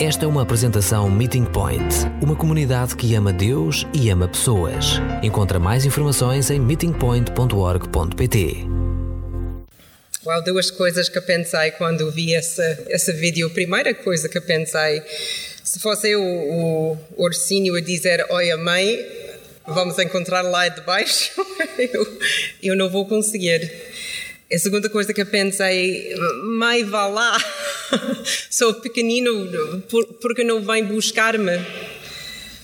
Esta é uma apresentação Meeting Point, uma comunidade que ama Deus e ama pessoas. Encontra mais informações em meetingpoint.org.pt. Uau, duas coisas que eu pensei quando vi esse, esse vídeo. A primeira coisa que eu pensei, se fosse eu, o ursinho a dizer, olha mãe, vamos encontrar lá de baixo, eu, eu não vou conseguir. A segunda coisa que eu pensei, mãe, vá lá, sou pequenino, porque não vem buscar-me?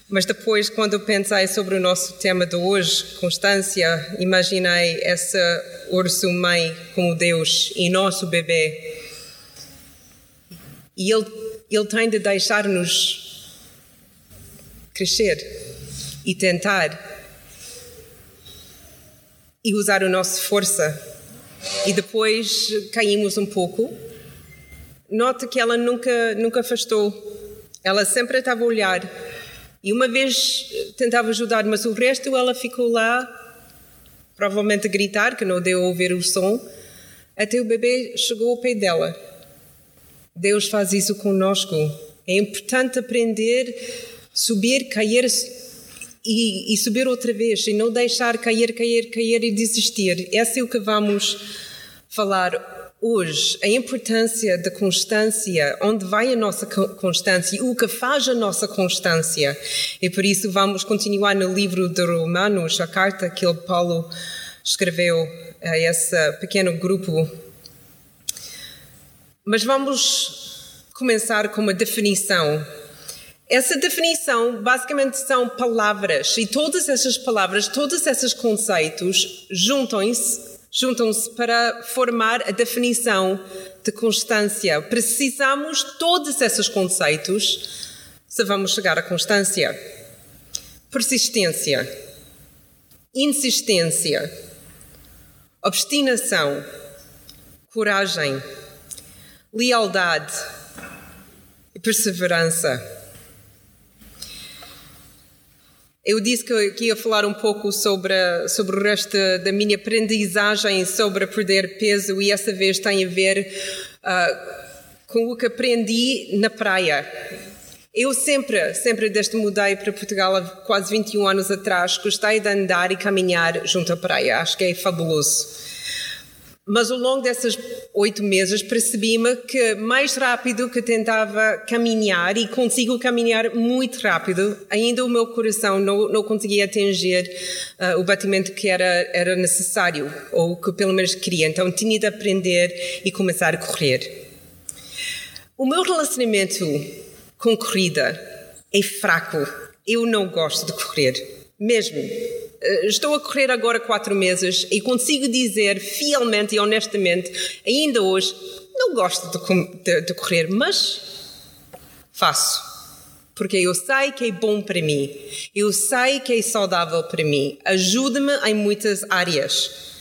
Mas depois, quando pensei sobre o nosso tema de hoje, constância, imaginei essa urso mãe como Deus e nosso bebê. E ele, ele tem de deixar-nos crescer e tentar e usar a nossa força e depois caímos um pouco. Nota que ela nunca, nunca afastou, ela sempre estava a olhar. E uma vez tentava ajudar, mas o resto ela ficou lá, provavelmente a gritar, que não deu a ouvir o som, até o bebê chegou ao pé dela. Deus faz isso conosco. É importante aprender, subir, cair e, e, subir outra vez e não deixar cair, cair, cair e desistir. Essa é o que vamos falar hoje. A importância da constância, onde vai a nossa constância, o que faz a nossa constância. E por isso vamos continuar no livro de Romanos, a carta que Paulo escreveu a esse pequeno grupo. Mas vamos começar com uma definição essa definição basicamente são palavras e todas essas palavras, todos esses conceitos juntam-se juntam-se para formar a definição de constância. Precisamos todos esses conceitos se vamos chegar à constância. Persistência, insistência, obstinação, coragem, lealdade e perseverança. Eu disse que, que, ia falar um pouco sobre, sobre o resto da minha aprendizagem sobre perder peso e essa vez tem a ver uh, com o que aprendi na praia. Eu sempre, sempre desde mudei para Portugal há quase 21 anos atrás, gostei de andar e caminhar junto à praia. Acho que é fabuloso. Mas ao longo desses oito meses percebi-me que mais rápido que tentava caminhar, e consigo caminhar muito rápido, ainda o meu coração não, não conseguia atingir uh, o batimento que era, era necessário, ou que pelo menos queria. Então tinha de aprender e começar a correr. O meu relacionamento com corrida é fraco. Eu não gosto de correr, mesmo. Eh, estou a correr agora quatro meses e consigo dizer fielmente e honestamente, ainda hoje, não gosto de, de, de correr, mas faço porque eu sei que é bom para mim, eu sei que é saudável para mim, ajuda-me em muitas áreas.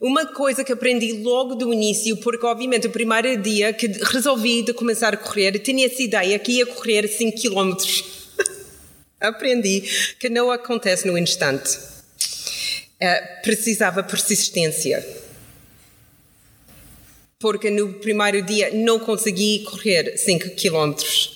Uma coisa que aprendi logo do início, porque obviamente o primeiro dia que resolvi de começar a correr, tinha essa ideia que ia correr 5 km. Aprendi que não acontece no instante. Uh, precisava persistência. Porque no primeiro dia não consegui correr 5 km.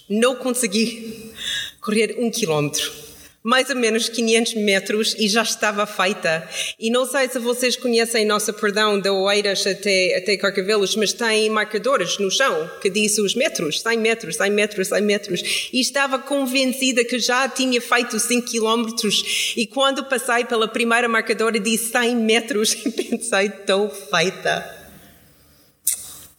Não consegui correr 1 um quilómetro mais ou menos 500 metros e já estava feita. E não sei se vocês conhecem nossa perdão da Oeiras até, até Carcavelos, mas tem marcadores no chão que diz os metros, 100 metros, 100 metros, 100 metros. E estava convencida que já tinha feito 5 quilómetros e quando passei pela primeira marcadora disse 100 metros e pensei, estou feita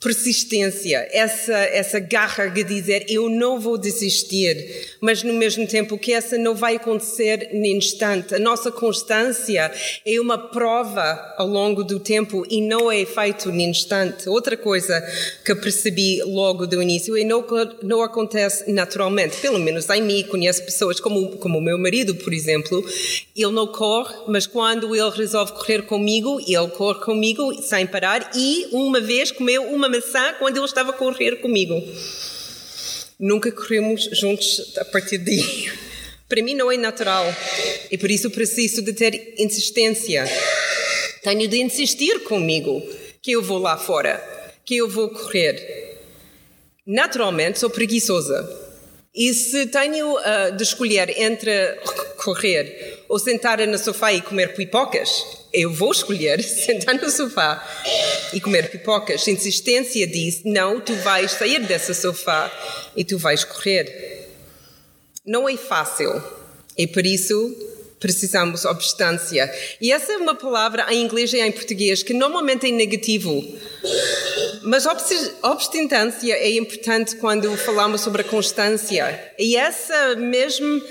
persistência, essa, essa garra de dizer eu não vou desistir, mas no mesmo tempo que essa não vai acontecer no instante. A nossa constância é uma prova ao longo do tempo e não é feito no instante. Outra coisa que percebi logo do início é não, não acontece naturalmente, pelo menos em mim, conheço pessoas como, como o meu marido, por exemplo, ele não corre, mas quando ele resolve correr comigo, ele corre comigo sem parar e uma vez comeu uma maçã quando ele estava a correr comigo. Nunca corremos juntos a partir daí. Para mim não é natural e por isso preciso de ter insistência. Tenho de insistir comigo que eu vou lá fora, que eu vou correr. Naturalmente sou preguiçosa. E se tenho uh, de escolher entre correr ou sentar no sofá e comer pipocas, eu vou escolher sentar no sofá e comer pipocas. A insistência diz: não, tu vais sair desse sofá e tu vais correr. Não é fácil e por isso precisamos obstância. E essa é uma palavra em inglês e em português que normalmente é negativo. Mas obstância é importante quando falamos sobre a constância. E essa mesmo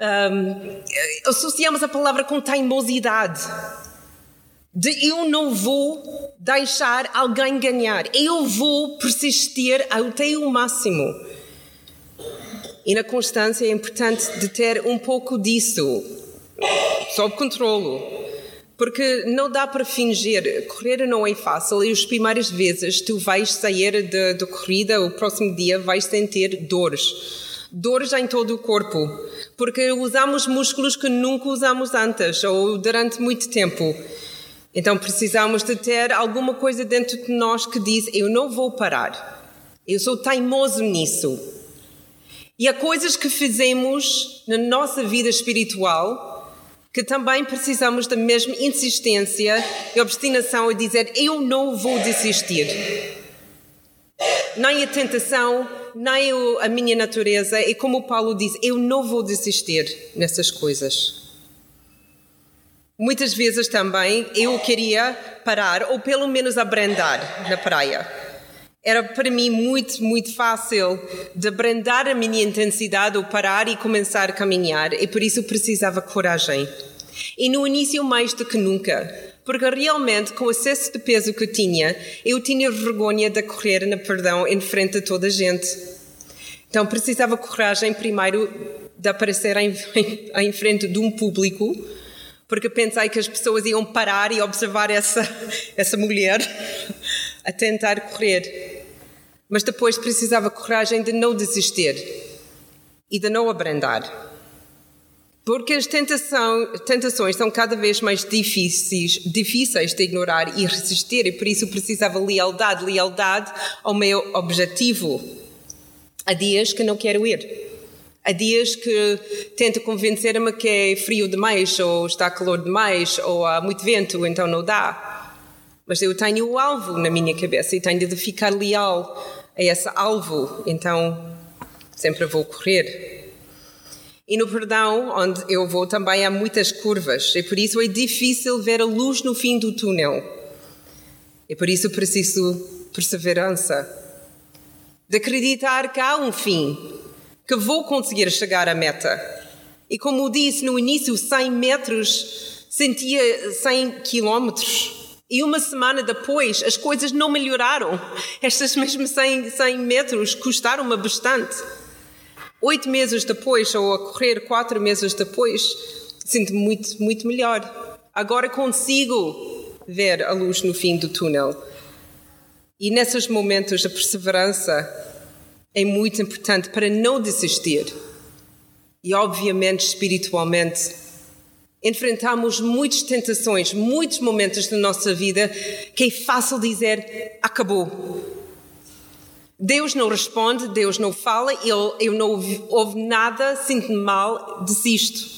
um, associamos a palavra com teimosidade. De eu não vou deixar alguém ganhar, eu vou persistir até o máximo. E na constância é importante de ter um pouco disso, sob controlo. Porque não dá para fingir, correr não é fácil e as primeiras vezes tu vais sair da corrida, o próximo dia vais sentir dores. Dores em todo o corpo, porque usamos músculos que nunca usamos antes ou durante muito tempo. Então precisamos de ter alguma coisa dentro de nós que diz: Eu não vou parar. Eu sou teimoso nisso. E há coisas que fizemos na nossa vida espiritual que também precisamos da mesma insistência e obstinação a dizer: Eu não vou desistir. Nem a tentação, nem a minha natureza, e como Paulo diz, eu não vou desistir nessas coisas. Muitas vezes também eu queria parar ou pelo menos abrandar na praia. Era para mim muito, muito fácil de abrandar a minha intensidade ou parar e começar a caminhar e por isso precisava coragem. E no início mais do que nunca, porque realmente com o excesso de peso que eu tinha, eu tinha vergonha de correr na perdão em frente a toda a gente. Então precisava coragem primeiro de aparecer em, em, em frente de um público, porque pensei que as pessoas iam parar e observar essa, essa mulher a tentar correr. Mas depois precisava coragem de não desistir e de não abrandar. Porque as tentação, tentações são cada vez mais difíceis, difíceis de ignorar e resistir, e por isso precisava lealdade lealdade ao meu objetivo. Há dias que não quero ir. Há dias que tento convencer-me que é frio demais, ou está calor demais, ou há muito vento, então não dá. Mas eu tenho o alvo na minha cabeça e tenho de ficar leal a esse alvo, então sempre vou correr. E no perdão, onde eu vou, também há muitas curvas, e por isso é difícil ver a luz no fim do túnel. E por isso preciso perseverança, de acreditar que há um fim, que vou conseguir chegar à meta. E como disse no início, 100 metros sentia 100 quilómetros. E uma semana depois as coisas não melhoraram. Estas mesmas 100, 100 metros custaram-me bastante. Oito meses depois, ou a correr quatro meses depois, sinto-me muito, muito melhor. Agora consigo ver a luz no fim do túnel. E nesses momentos a perseverança é muito importante para não desistir. E obviamente, espiritualmente, enfrentamos muitas tentações, muitos momentos da nossa vida que é fácil dizer acabou. Deus não responde, Deus não fala, eu, eu não ouvi nada, sinto-me mal, desisto.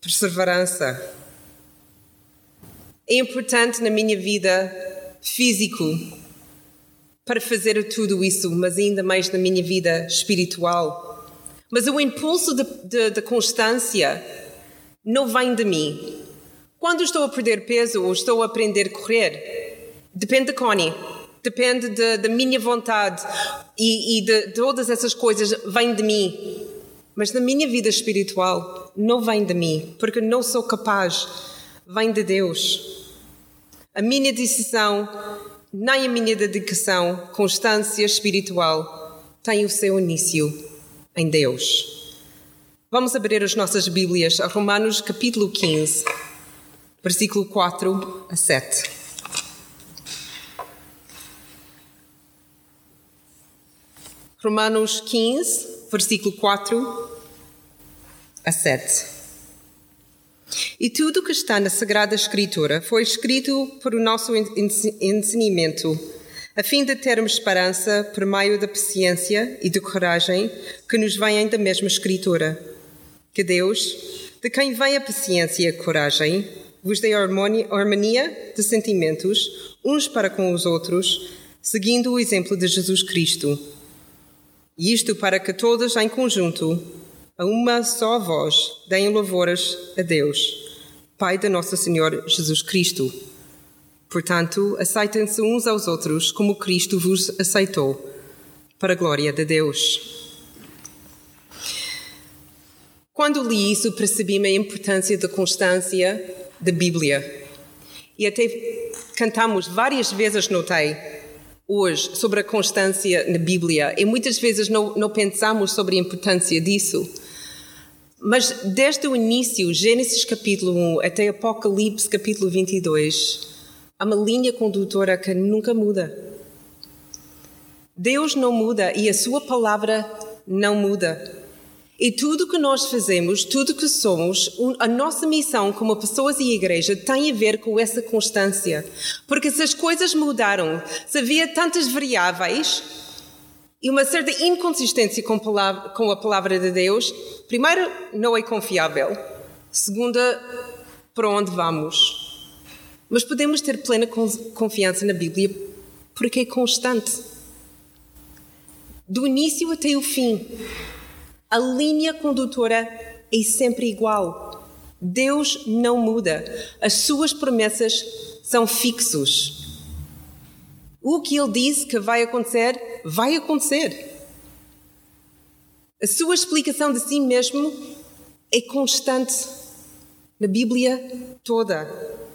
Perseverança. É importante na minha vida físico para fazer tudo isso, mas ainda mais na minha vida espiritual. Mas o impulso da constância não vem de mim. Quando estou a perder peso ou estou a aprender a correr, depende de Connie depende da minha vontade e, e de, de todas essas coisas vem de mim. Mas na minha vida espiritual não vem de mim, porque não sou capaz, vem de Deus. A minha decisão, nem a minha dedicação, constância espiritual, tem o seu início em Deus. Vamos abrir as nossas Bíblias a Romanos capítulo 15, versículo 4 a 7. Romanos 15, versículo 4 a 7. E tudo que está na Sagrada Escritura foi escrito para o nosso ensinamento, a fim de termos esperança por meio da paciência e da coragem que nos vêm da mesma Escritura. Que Deus, de quem vem a paciência e a coragem, vos dê harmonia de sentimentos uns para com os outros, seguindo o exemplo de Jesus Cristo. E isto para que todos em conjunto, a uma só voz, deem louvores a Deus, Pai de nosso Senhor Jesus Cristo. Portanto, aceitem-se uns aos outros como Cristo vos aceitou, para a glória de Deus. Quando li isso, percebi-me a importância da constância da Bíblia. E até cantamos várias vezes, notei, hoje, sobre a constância na Bíblia. E muitas vezes não, não pensamos sobre a importância disso. Mas desde o início, Gênesis capítulo 1 até Apocalipse capítulo 22, Há uma linha condutora que nunca muda. Deus não muda e a Sua palavra não muda. E tudo que nós fazemos, tudo que somos, a nossa missão como pessoas e igreja tem a ver com essa constância. Porque se as coisas mudaram, se havia tantas variáveis e uma certa inconsistência com, a palavra de Deus, primeiro, não é confiável. Segunda, para onde vamos? Mas podemos ter plena confiança na Bíblia porque é constante. Do início até o fim, a linha condutora é sempre igual. Deus não muda. As suas promessas são fixos. O que ele disse que vai acontecer, vai acontecer. A sua explicação de si mesmo é constante na Bíblia toda.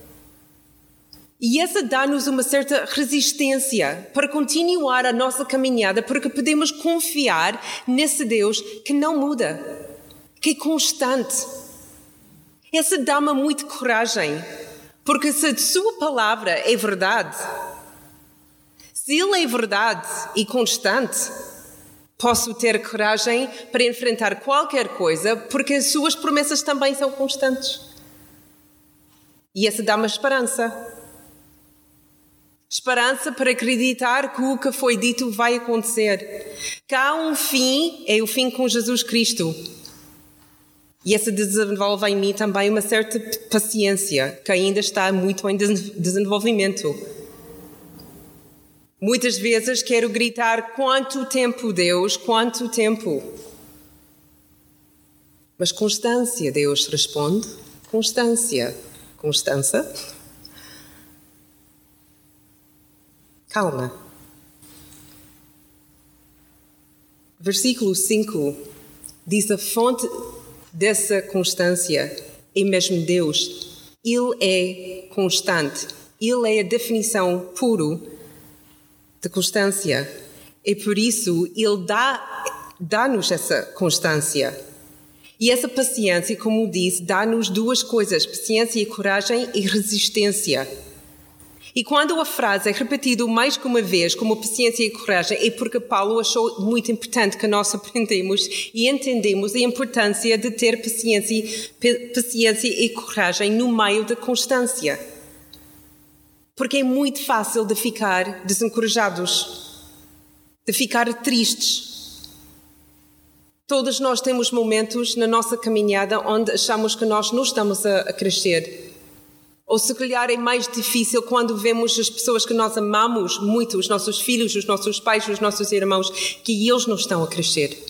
E essa dá-nos uma certa resistência para continuar a nossa caminhada, porque podemos confiar nesse Deus que não muda, que é constante. Essa dá-me muita coragem, porque se a Sua palavra é verdade, se Ele é verdade e constante, posso ter coragem para enfrentar qualquer coisa, porque as Suas promessas também são constantes. E essa dá-me esperança. Esperança para acreditar que o que foi dito vai acontecer. Que há um fim, é o fim com Jesus Cristo. E essa desenvolve em mim também uma certa paciência, que ainda está muito em desenvolvimento. Muitas vezes quero gritar: quanto tempo, Deus, quanto tempo? Mas constância, Deus responde: constância. Constância calma. Versículo 5 diz: A fonte dessa constância é mesmo Deus. Ele é constante. Ele é a definição puro de constância. E por isso ele dá, dá-nos essa constância. E essa paciência, como disse, dá-nos duas coisas: paciência e coragem e resistência. E quando a frase é repetida mais que uma vez, como paciência e coragem, é porque Paulo achou muito importante que nós aprendemos e entendemos a importância de ter paciência, paciência e coragem no meio da constância. Porque é muito fácil de ficar desencorajados, de ficar tristes. Todos nós temos momentos na nossa caminhada onde achamos que nós não estamos a, crescer ou se calhar é mais difícil quando vemos as pessoas que nós amamos muito, os nossos filhos, os nossos pais, os nossos irmãos, que eles não estão a crescer.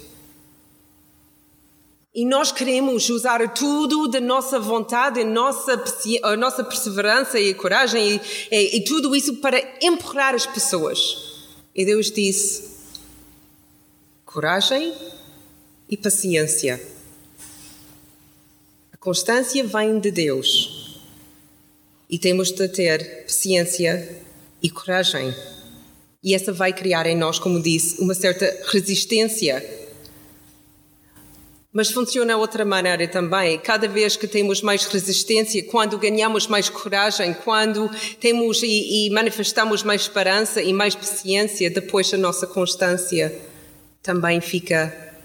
E nós queremos usar tudo da nossa vontade, a nossa, a nossa perseverança e coragem e, e, e tudo isso para empurrar as pessoas. E Deus disse: coragem e paciência. A constância vem de Deus. E temos de ter paciência e coragem. E essa vai criar em nós, como disse, uma certa resistência. Mas funciona outra maneira também. Cada vez que temos mais resistência, quando ganhamos mais coragem, quando temos e, e manifestamos mais esperança e mais paciência, depois a nossa constância também fica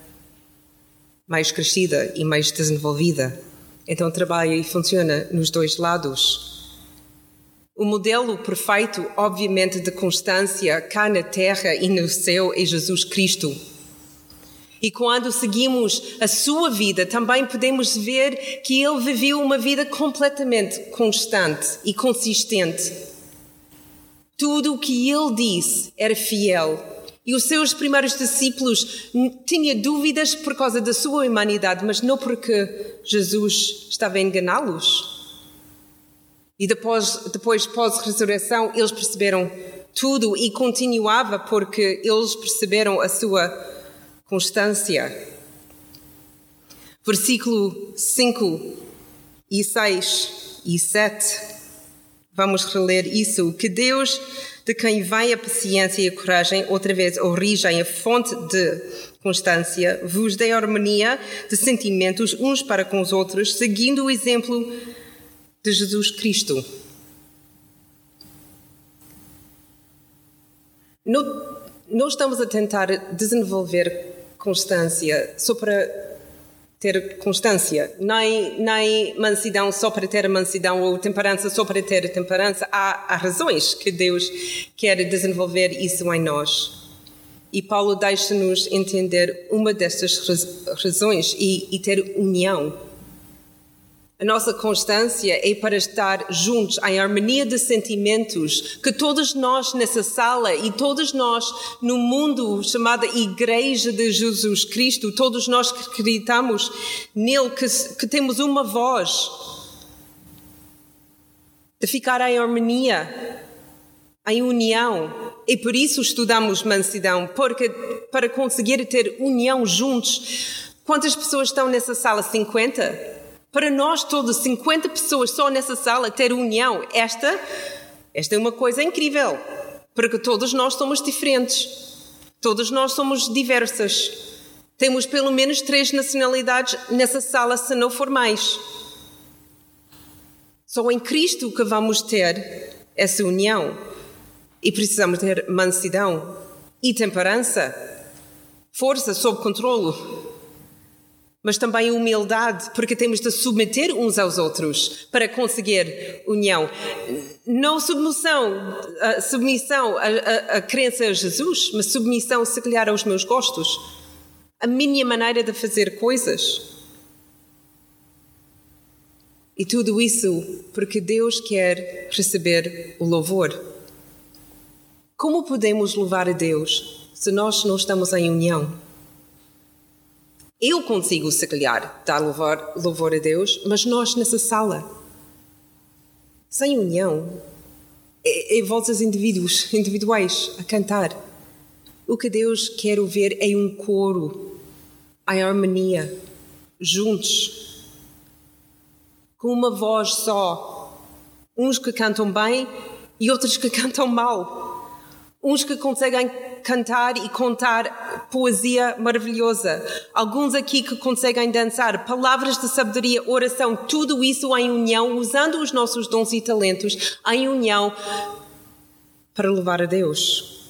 mais crescida e mais desenvolvida. Então trabalha e funciona nos dois lados. O modelo perfeito, obviamente, de constância cá na terra e no céu é Jesus Cristo. E quando seguimos a sua vida, também podemos ver que ele viveu uma vida completamente constante e consistente. Tudo o que ele disse era fiel. E os seus primeiros discípulos tinham dúvidas por causa da sua humanidade, mas não porque Jesus estava a enganá-los. E depois, depois pós-ressurreição, eles perceberam tudo e continuava porque eles perceberam a sua constância. Versículo 5 e 6 e 7. Vamos reler isso. Que Deus, de quem vem a paciência e a coragem, outra vez a origem, a fonte de constância, vos dê harmonia de sentimentos uns para com os outros, seguindo o exemplo de Jesus Cristo. Não, não estamos a tentar desenvolver constância só para ter constância, nem, nem mansidão só para ter mansidão ou temperança só para ter temperança. Há, há razões que Deus quer desenvolver isso em nós. E Paulo deixa-nos entender uma destas razões e, e ter união a nossa constância é para estar juntos em harmonia de sentimentos que todos nós nessa sala e todos nós no mundo chamada Igreja de Jesus Cristo, todos nós que acreditamos nele, que, que temos uma voz de ficar em harmonia, em união. E por isso estudamos mansidão, porque para conseguir ter união juntos, quantas pessoas estão nessa sala? 50? Para nós todos, 50 pessoas só nessa sala ter união, esta, esta é uma coisa incrível, porque todos nós somos diferentes, todos nós somos diversas. Temos pelo menos três nacionalidades nessa sala, se não for mais. Só em Cristo que vamos ter essa união. E precisamos ter mansidão e temperança, força sob controle mas também humildade, porque temos de submeter uns aos outros para conseguir união. Não submissão, a submissão a, a, a crença a Jesus, mas submissão, se calhar, aos meus gostos, a minha maneira de fazer coisas. E tudo isso porque Deus quer receber o louvor. Como podemos louvar a Deus se nós não estamos em união? Eu consigo, se calhar, dar louvor, louvor a Deus, mas nós nessa sala, sem união, é, é indivíduos, individuais, a cantar. O que Deus quer ouvir é um coro, em harmonia, juntos, com uma voz só. Uns que cantam bem e outros que cantam mal. Uns que conseguem cantar e contar poesia maravilhosa. Alguns aqui que conseguem dançar, palavras de sabedoria, oração, tudo isso em união, usando os nossos dons e talentos em união para louvar a Deus.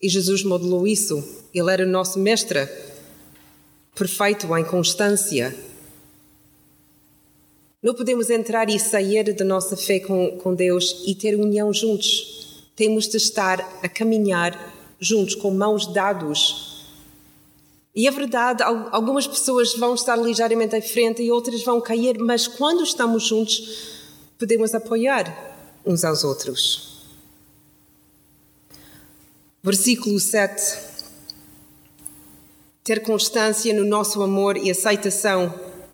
E Jesus modelou isso. Ele era o nosso mestre, perfeito em constância. Não podemos entrar e sair da nossa fé com, com Deus e ter união juntos. Temos de estar a caminhar juntos, com mãos dados. E é verdade, algumas pessoas vão estar ligeiramente à frente e outras vão cair, mas quando estamos juntos, podemos apoiar uns aos outros. Versículo 7. Ter constância no nosso amor e aceitação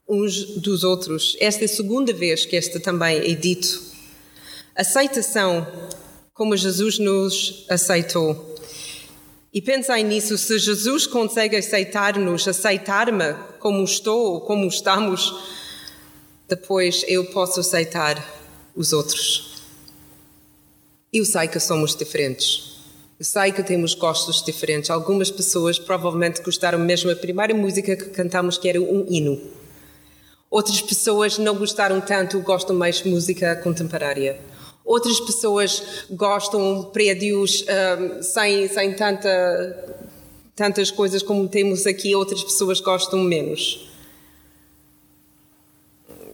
uns dos outros. Esta é a segunda vez que esta também é dito. Aceitação, como Jesus nos aceitou. E pensem nisso, se Jesus consegue aceitar-nos, aceitar-me como estou, como estamos, depois eu posso aceitar os outros. Eu sei que somos diferentes. Eu sei que temos gostos diferentes. Algumas pessoas provavelmente gostaram mesmo da primeira música que cantamos, que era um hino. Outras pessoas não gostaram tanto, gostam mais de música contemporânea. Outras pessoas gostam de prédios um, sem, sem tanta, tantas coisas como temos aqui, outras pessoas gostam menos.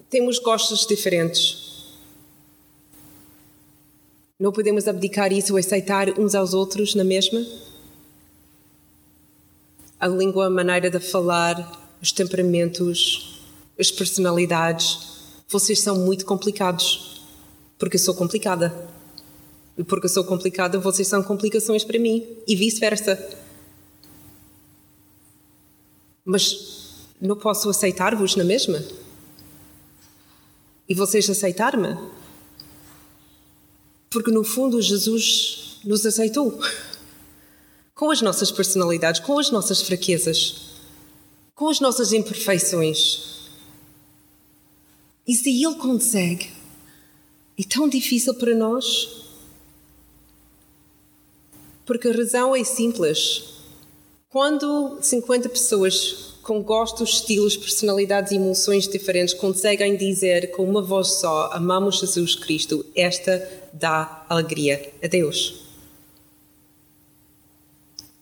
Temos gostos diferentes. Não podemos abdicar isso aceitar uns aos outros na mesma? A língua, a maneira de falar, os temperamentos, as personalidades, vocês são muito complicados. Porque eu sou complicada. E porque eu sou complicada, vocês são complicações para mim. E vice-versa. Mas não posso aceitar-vos na mesma? E vocês aceitar-me? Porque no fundo Jesus nos aceitou. Com as nossas personalidades, com as nossas fraquezas, com as nossas imperfeições. E se Ele consegue, é tão difícil para nós? Porque a razão é simples. Quando 50 pessoas com gostos, estilos, personalidades e emoções diferentes conseguem dizer com uma voz só: Amamos Jesus Cristo, esta dá alegria a Deus.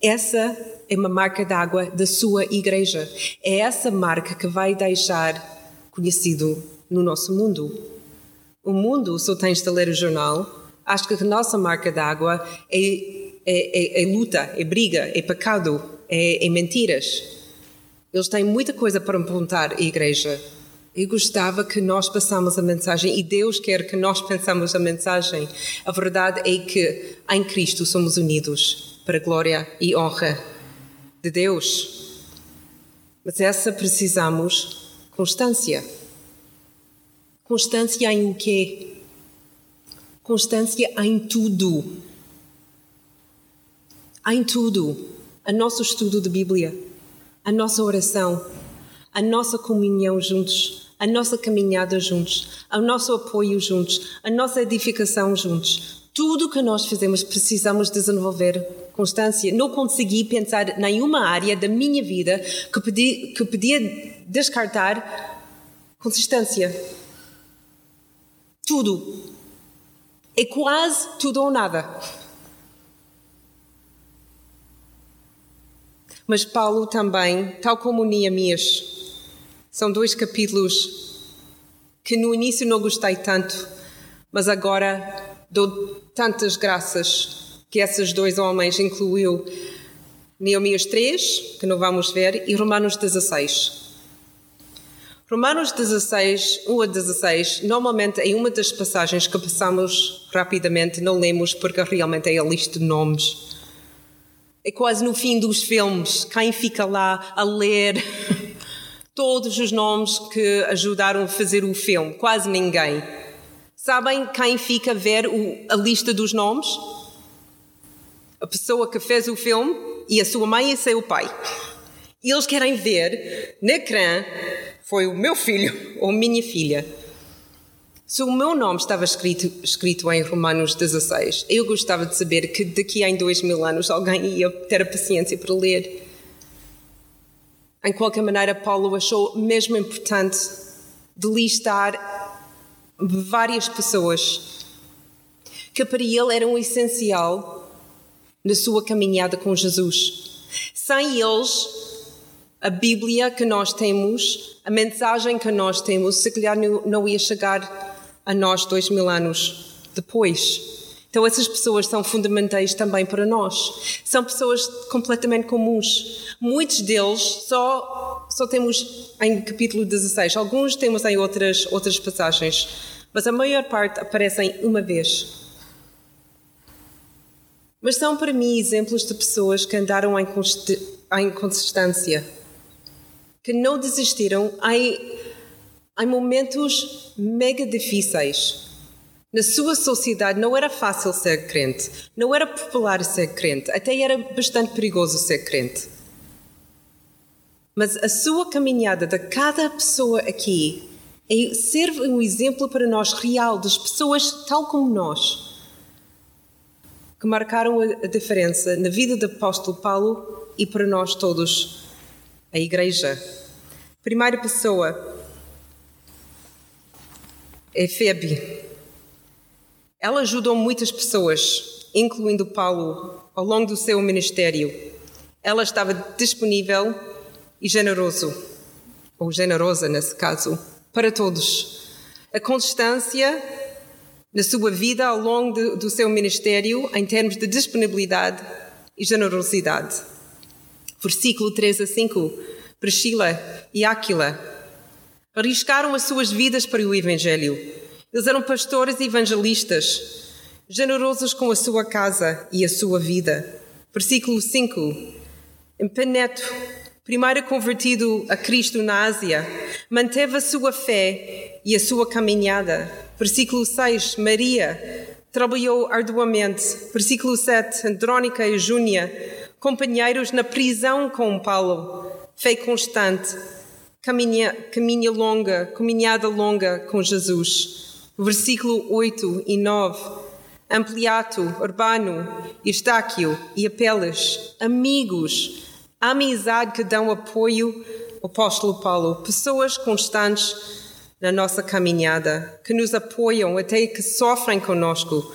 Essa é uma marca d'água da sua igreja. É essa marca que vai deixar conhecido no nosso mundo. O mundo, se tens de ler o jornal, acha que a nossa marca d'água é, é, é, é, luta, é briga, é pecado, é, é mentiras. Eles têm muita coisa para apontar à igreja. Eu gostava que nós passamos a mensagem e Deus quer que nós pensamos a mensagem. A verdade é que em Cristo somos unidos para glória e honra de Deus. Mas essa precisamos constância. Constância em o quê? Constância em tudo. Em tudo. A nosso estudo de Bíblia, a nossa oração, a nossa comunhão juntos, a nossa caminhada juntos, o nosso apoio juntos, a nossa edificação juntos. Tudo que nós fazemos precisamos desenvolver constância. Não consegui pensar nenhuma área da minha vida que podia, que podia descartar consistência. Tudo. É quase tudo ou nada. Mas Paulo também, tal como Neemias, são dois capítulos que no início não gostei tanto, mas agora dou tantas graças que esses dois homens incluiu Neemias 3, que não vamos ver, e Romanos 16. Romanos 16, 1 a 16, normalmente é uma das passagens que passamos rapidamente, não lemos porque realmente é a lista de nomes. É quase no fim dos filmes, quem fica lá a ler todos os nomes que ajudaram a fazer o filme? Quase ninguém. Sabem quem fica a ver o, a lista dos nomes? A pessoa que fez o filme e a sua mãe e seu pai. Eles querem ver na ecrã foi o meu filho ou minha filha. Se o meu nome estava escrito, escrito em Romanos 16, eu gostava de saber que daqui a dois mil anos alguém ia ter a paciência para ler. Em qualquer maneira, Paulo achou mesmo importante de listar várias pessoas que para ele eram essencial na sua caminhada com Jesus. Sem eles, a Bíblia que nós temos, a mensagem que nós temos, se calhar não ia chegar a nós dois mil anos depois. Então, essas pessoas são fundamentais também para nós. São pessoas completamente comuns. Muitos deles só, só temos em capítulo 16, alguns temos em outras, outras passagens, mas a maior parte aparecem uma vez. Mas são para mim exemplos de pessoas que andaram em, consistência que não desistiram em, em momentos mega difíceis. Na sua sociedade não era fácil ser crente, não era popular ser crente, até era bastante perigoso ser crente. Mas a sua caminhada de cada pessoa aqui é, serve um exemplo para nós real das pessoas tal como nós que marcaram a diferença na vida do apóstolo Paulo e para nós todos a igreja. Primeira pessoa é Febe. Ela ajudou muitas pessoas, incluindo Paulo, ao longo do seu ministério. Ela estava disponível e generoso, ou generosa nesse caso, para todos. A constância na sua vida ao longo do seu ministério em termos de disponibilidade e generosidade. Versículo 3 a 5. Priscila e Áquila arriscaram as suas vidas para o Evangelho. Eles eram pastores e evangelistas, generosos com a sua casa e a sua vida. Versículo 5. Empeneto, primeiro convertido a Cristo na Ásia, manteve a sua fé e a sua caminhada. Versículo 6. Maria trabalhou arduamente. Versículo 7. Andrónica e Júnia, companheiros na prisão com Paulo. Fé constante, caminha, caminha longa, caminhada longa com Jesus. Versículo 8 e 9. Ampliato, Urbano, Estáquio e Apeles, amigos, amizade que dão apoio ao apóstolo Paulo, pessoas constantes na nossa caminhada, que nos apoiam até que sofrem conosco,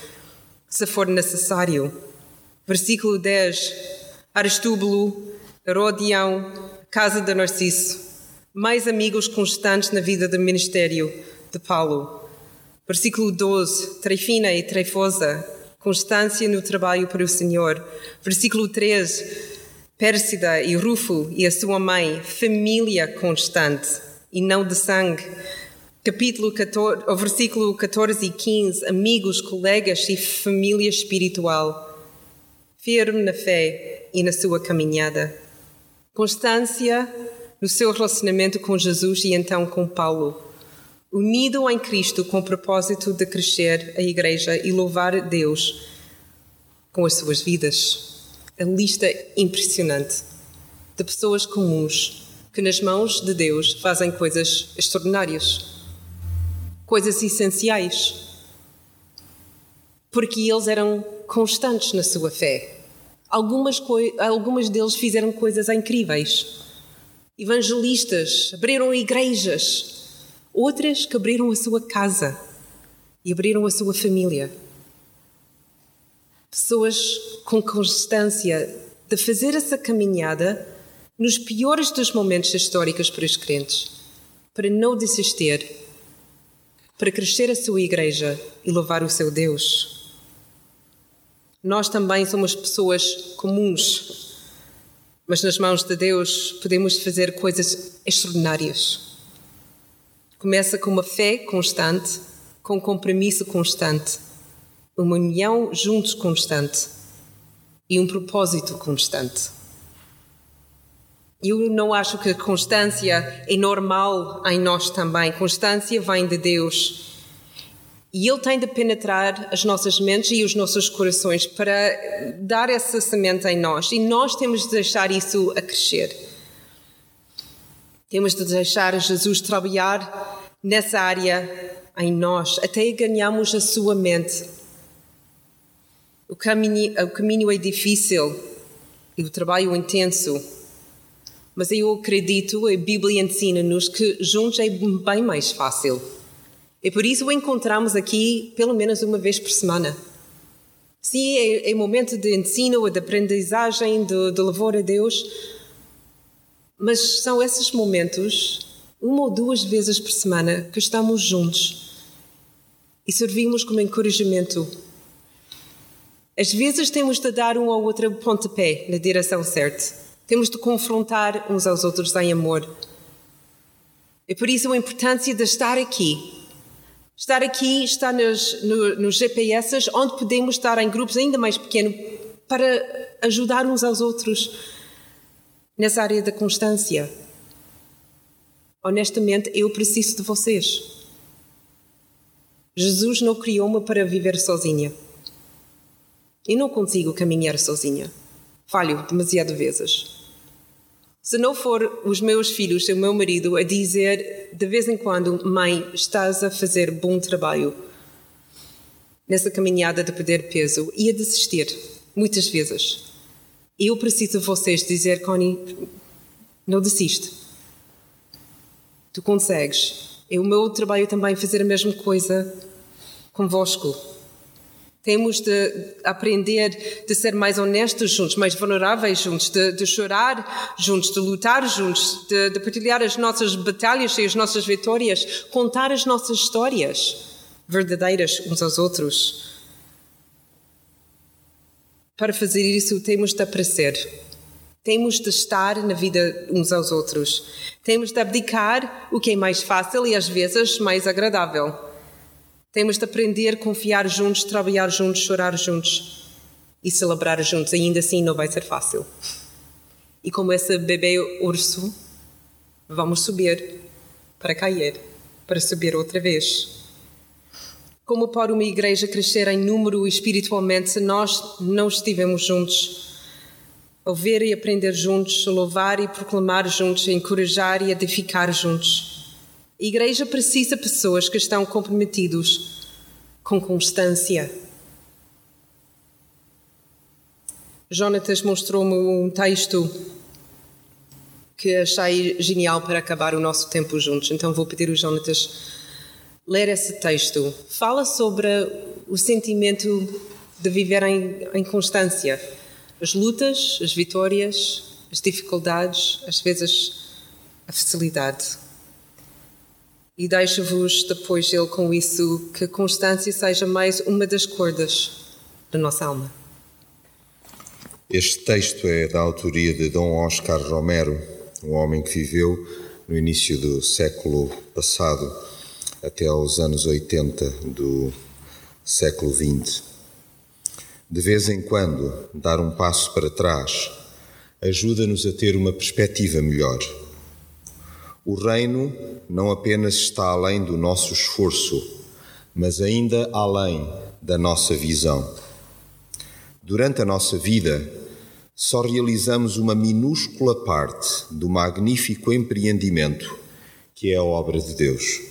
se for necessário. Versículo 10. Aristúbulo, Herodião, Casa de Narciso, mais amigos constantes na vida do ministério de Paulo. Versículo 12, Trefina e Trefosa, constância no trabalho para o Senhor. Versículo 13, Pérsida e Rufo e a sua mãe, família constante e não de sangue. Capítulo 14, o versículo 14 e 15, amigos, colegas e família espiritual. Firme na fé e na sua caminhada. Constância no seu relacionamento com Jesus e então com Paulo unido em Cristo com o propósito de crescer a Igreja e louvar Deus com as suas vidas. A lista impressionante de pessoas comuns que, nas mãos de Deus, fazem coisas extraordinárias, coisas essenciais, porque eles eram constantes na sua fé. Algumas, algumas deles fizeram coisas incríveis. Evangelistas, abriram igrejas, Outras que abriram a sua casa e abriram a sua família. Pessoas com constância de fazer essa caminhada nos piores dos momentos históricos para os crentes, para não desistir, para crescer a sua igreja e louvar o seu Deus. Nós também somos pessoas comuns, mas nas mãos de Deus podemos fazer coisas extraordinárias. Começa com uma fé constante, com um compromisso constante, uma união juntos constante e um propósito constante. Eu não acho que a constância é normal em nós também. Constância vem de Deus. E Ele tem de penetrar as nossas mentes e os nossos corações para dar essa semente em nós. E nós temos de deixar isso a crescer. Temos de deixar Jesus trabalhar nessa área em nós, até ganharmos a sua mente. O caminho, o caminho é difícil e o trabalho é intenso, mas eu acredito, a Bíblia ensina-nos que juntos é bem mais fácil. E por isso o encontramos aqui pelo menos uma vez por semana. Sim, é, é momento de ensino, de aprendizagem, de, de louvor a Deus, mas são esses momentos, uma ou duas vezes por semana, que estamos juntos e servimos como encorajamento. Às vezes temos de dar um ao outro pontapé na direção certa. Temos de confrontar uns aos outros em amor. É por isso a importância de estar aqui. Estar aqui está nos, no, nos GPS, onde podemos estar em grupos ainda mais pequenos para ajudar uns aos outros nessa área da constância. Honestamente, eu preciso de vocês. Jesus não criou-me para viver sozinha. E não consigo caminhar sozinha. Falho demasiado vezes. Se não for os meus filhos e o meu marido a dizer de vez em quando, mãe, estás a fazer bom trabalho nessa caminhada de perder peso, e a desistir, muitas vezes. Eu preciso de vocês dizer, Connie, não desiste. Tu consegues. É o meu trabalho também fazer a mesma coisa convosco. Temos de aprender de ser mais honestos juntos, mais vulneráveis juntos, de, de chorar juntos, de lutar juntos, de, de, partilhar as nossas batalhas e as nossas vitórias, contar as nossas histórias. verdadeiras uns aos outros. Para fazer isso, temos de aparecer. Temos de estar na vida uns aos outros. Temos de abdicar o que é mais fácil e às vezes mais agradável. Temos de aprender a confiar juntos, trabalhar juntos, chorar juntos e celebrar juntos. Ainda assim, não vai ser fácil. E como esse bebê urso, vamos subir para cair, para subir outra vez. Como pode uma igreja crescer em número espiritualmente se nós não estivermos juntos? Ouvir e aprender juntos, louvar e proclamar juntos, encorajar e edificar juntos. A igreja precisa de pessoas que estão comprometidos com constância. Jonatas mostrou-me um texto que achei genial para acabar o nosso tempo juntos. Então vou pedir o Jonatas ler esse texto. Fala sobre o sentimento de viver em, em constância as lutas, as vitórias, as dificuldades, às vezes a facilidade. E deixo-vos depois ele com isso que a constância seja mais uma das cordas da nossa alma. Este texto é da autoria de Dom Oscar Romero, um homem que viveu no início do século passado até aos anos 80 do século XX. De vez em quando, dar um passo para trás ajuda-nos a ter uma perspectiva melhor. O reino não apenas está além do nosso esforço, mas ainda além da nossa visão. Durante a nossa vida, só realizamos uma minúscula parte do magnífico empreendimento que é a obra de Deus.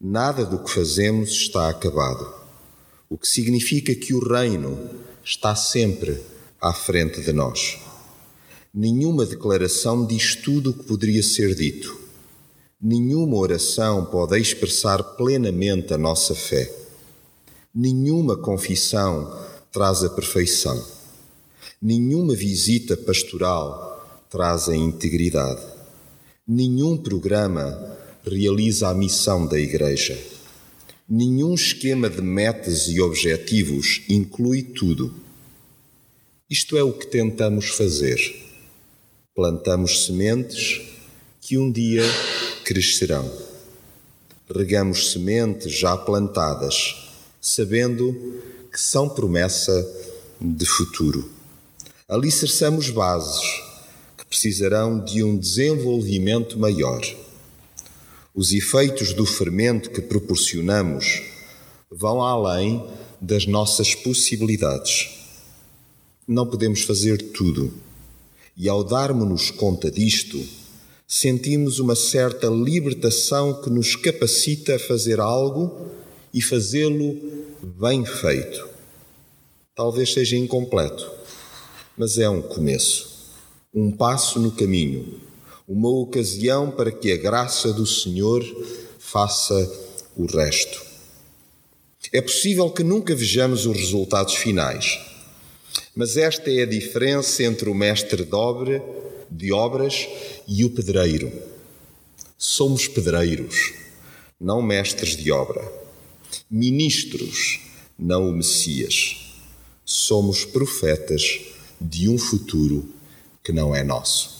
Nada do que fazemos está acabado o que significa que o reino está sempre à frente de nós. Nenhuma declaração diz tudo o que poderia ser dito. Nenhuma oração pode expressar plenamente a nossa fé. Nenhuma confissão traz a perfeição. Nenhuma visita pastoral traz a integridade. Nenhum programa realiza a missão da Igreja. Nenhum esquema de metas e objetivos inclui tudo. Isto é o que tentamos fazer. Plantamos sementes que um dia crescerão. Regamos sementes já plantadas, sabendo que são promessa de futuro. Alicerçamos bases que precisarão de um desenvolvimento maior os efeitos do fermento que proporcionamos vão além das nossas possibilidades. Não podemos fazer tudo. E ao darmos-nos conta disto, sentimos uma certa libertação que nos capacita a fazer algo e fazê-lo bem feito. Talvez seja incompleto, mas é um começo, um passo no caminho uma ocasião para que a graça do Senhor faça o resto. É possível que nunca vejamos os resultados finais, mas esta é a diferença entre o mestre de, obra, de obras e o pedreiro. Somos pedreiros, não mestres de obra. Ministros, não o Messias. Somos profetas de um futuro que não é nosso.